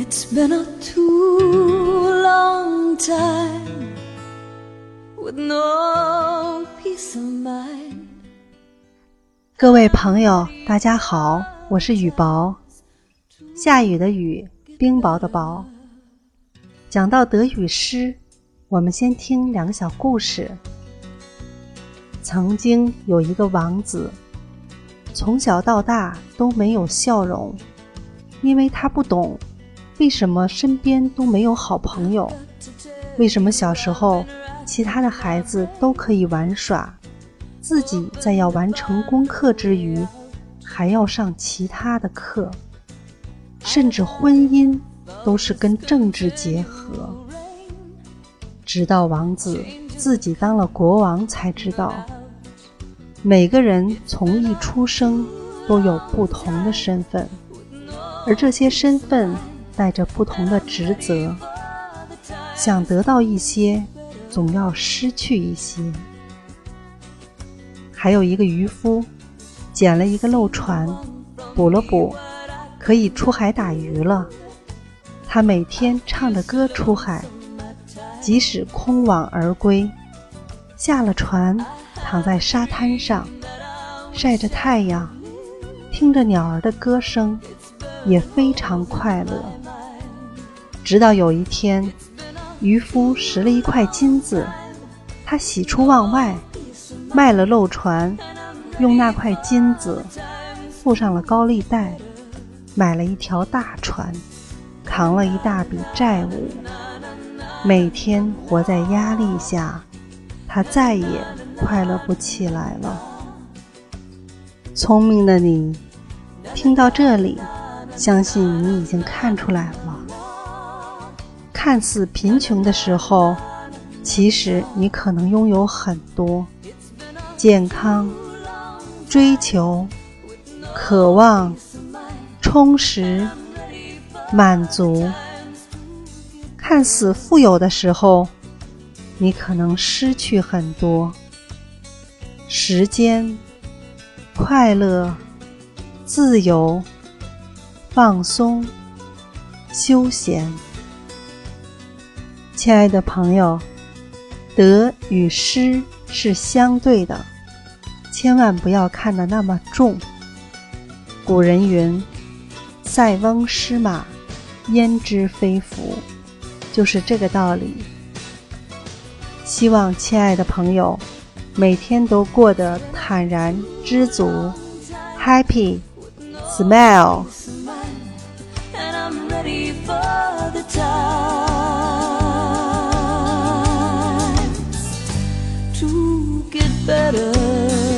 It's been a too long time with no peace of mind. 各位朋友，大家好，我是雨薄，下雨的雨，冰雹的雹。讲到德语诗，我们先听两个小故事。曾经有一个王子，从小到大都没有笑容，因为他不懂为什么身边都没有好朋友，为什么小时候其他的孩子都可以玩耍。自己在要完成功课之余，还要上其他的课，甚至婚姻都是跟政治结合。直到王子自己当了国王，才知道，每个人从一出生都有不同的身份，而这些身份带着不同的职责。想得到一些，总要失去一些。还有一个渔夫，捡了一个漏船，补了补，可以出海打鱼了。他每天唱着歌出海，即使空网而归，下了船，躺在沙滩上，晒着太阳，听着鸟儿的歌声，也非常快乐。直到有一天，渔夫拾了一块金子，他喜出望外。卖了漏船，用那块金子付上了高利贷，买了一条大船，扛了一大笔债务，每天活在压力下，他再也快乐不起来了。聪明的你，听到这里，相信你已经看出来了。看似贫穷的时候，其实你可能拥有很多。健康、追求、渴望、充实、满足，看似富有的时候，你可能失去很多时间、快乐、自由、放松、休闲。亲爱的朋友，得与失。是相对的，千万不要看得那么重。古人云：“塞翁失马，焉知非福。”就是这个道理。希望亲爱的朋友每天都过得坦然知足，Happy，Smile。get better.